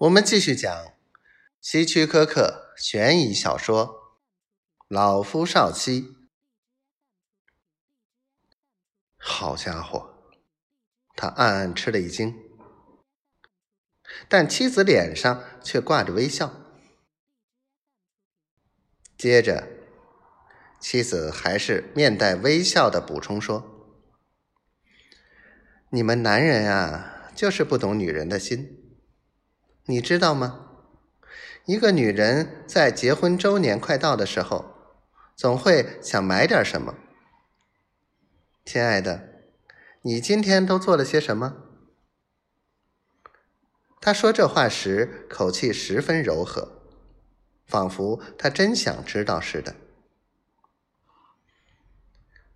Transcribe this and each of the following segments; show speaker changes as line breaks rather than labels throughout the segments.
我们继续讲希区柯克悬疑小说《老夫少妻》。好家伙，他暗暗吃了一惊，但妻子脸上却挂着微笑。接着，妻子还是面带微笑的补充说：“你们男人啊，就是不懂女人的心。”你知道吗？一个女人在结婚周年快到的时候，总会想买点什么。亲爱的，你今天都做了些什么？他说这话时口气十分柔和，仿佛他真想知道似的。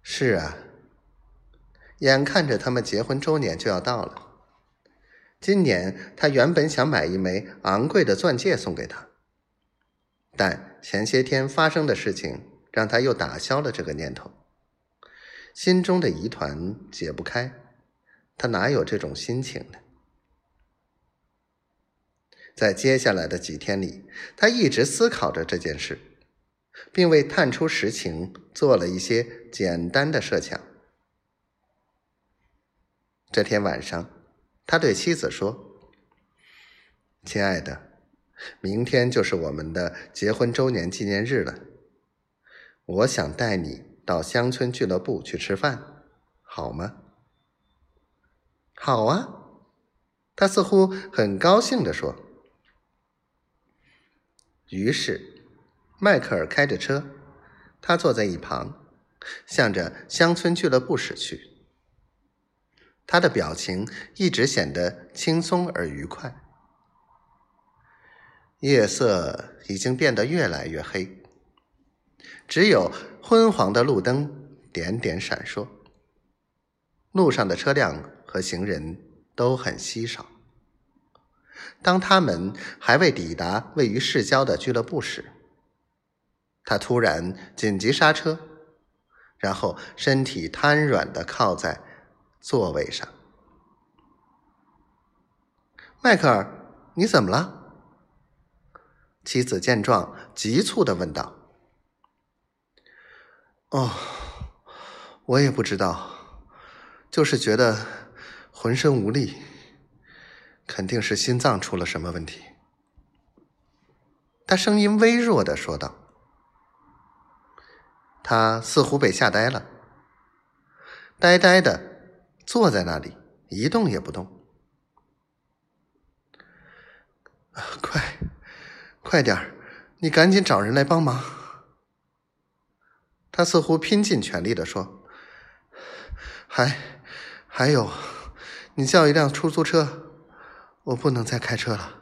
是啊，眼看着他们结婚周年就要到了。今年他原本想买一枚昂贵的钻戒送给她，但前些天发生的事情让他又打消了这个念头。心中的疑团解不开，他哪有这种心情呢？在接下来的几天里，他一直思考着这件事，并为探出实情做了一些简单的设想。这天晚上。他对妻子说：“亲爱的，明天就是我们的结婚周年纪念日了。我想带你到乡村俱乐部去吃饭，好吗？”“好啊。”他似乎很高兴地说。于是，迈克尔开着车，他坐在一旁，向着乡村俱乐部驶去。他的表情一直显得轻松而愉快。夜色已经变得越来越黑，只有昏黄的路灯点点闪烁。路上的车辆和行人都很稀少。当他们还未抵达位于市郊的俱乐部时，他突然紧急刹车，然后身体瘫软的靠在。座位上，迈克尔，你怎么了？妻子见状，急促的问道。“哦，我也不知道，就是觉得浑身无力，肯定是心脏出了什么问题。”他声音微弱的说道。他似乎被吓呆了，呆呆的。坐在那里一动也不动。快，快点！你赶紧找人来帮忙。他似乎拼尽全力的说：“还，还有，你叫一辆出租车，我不能再开车了。”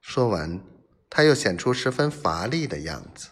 说完，他又显出十分乏力的样子。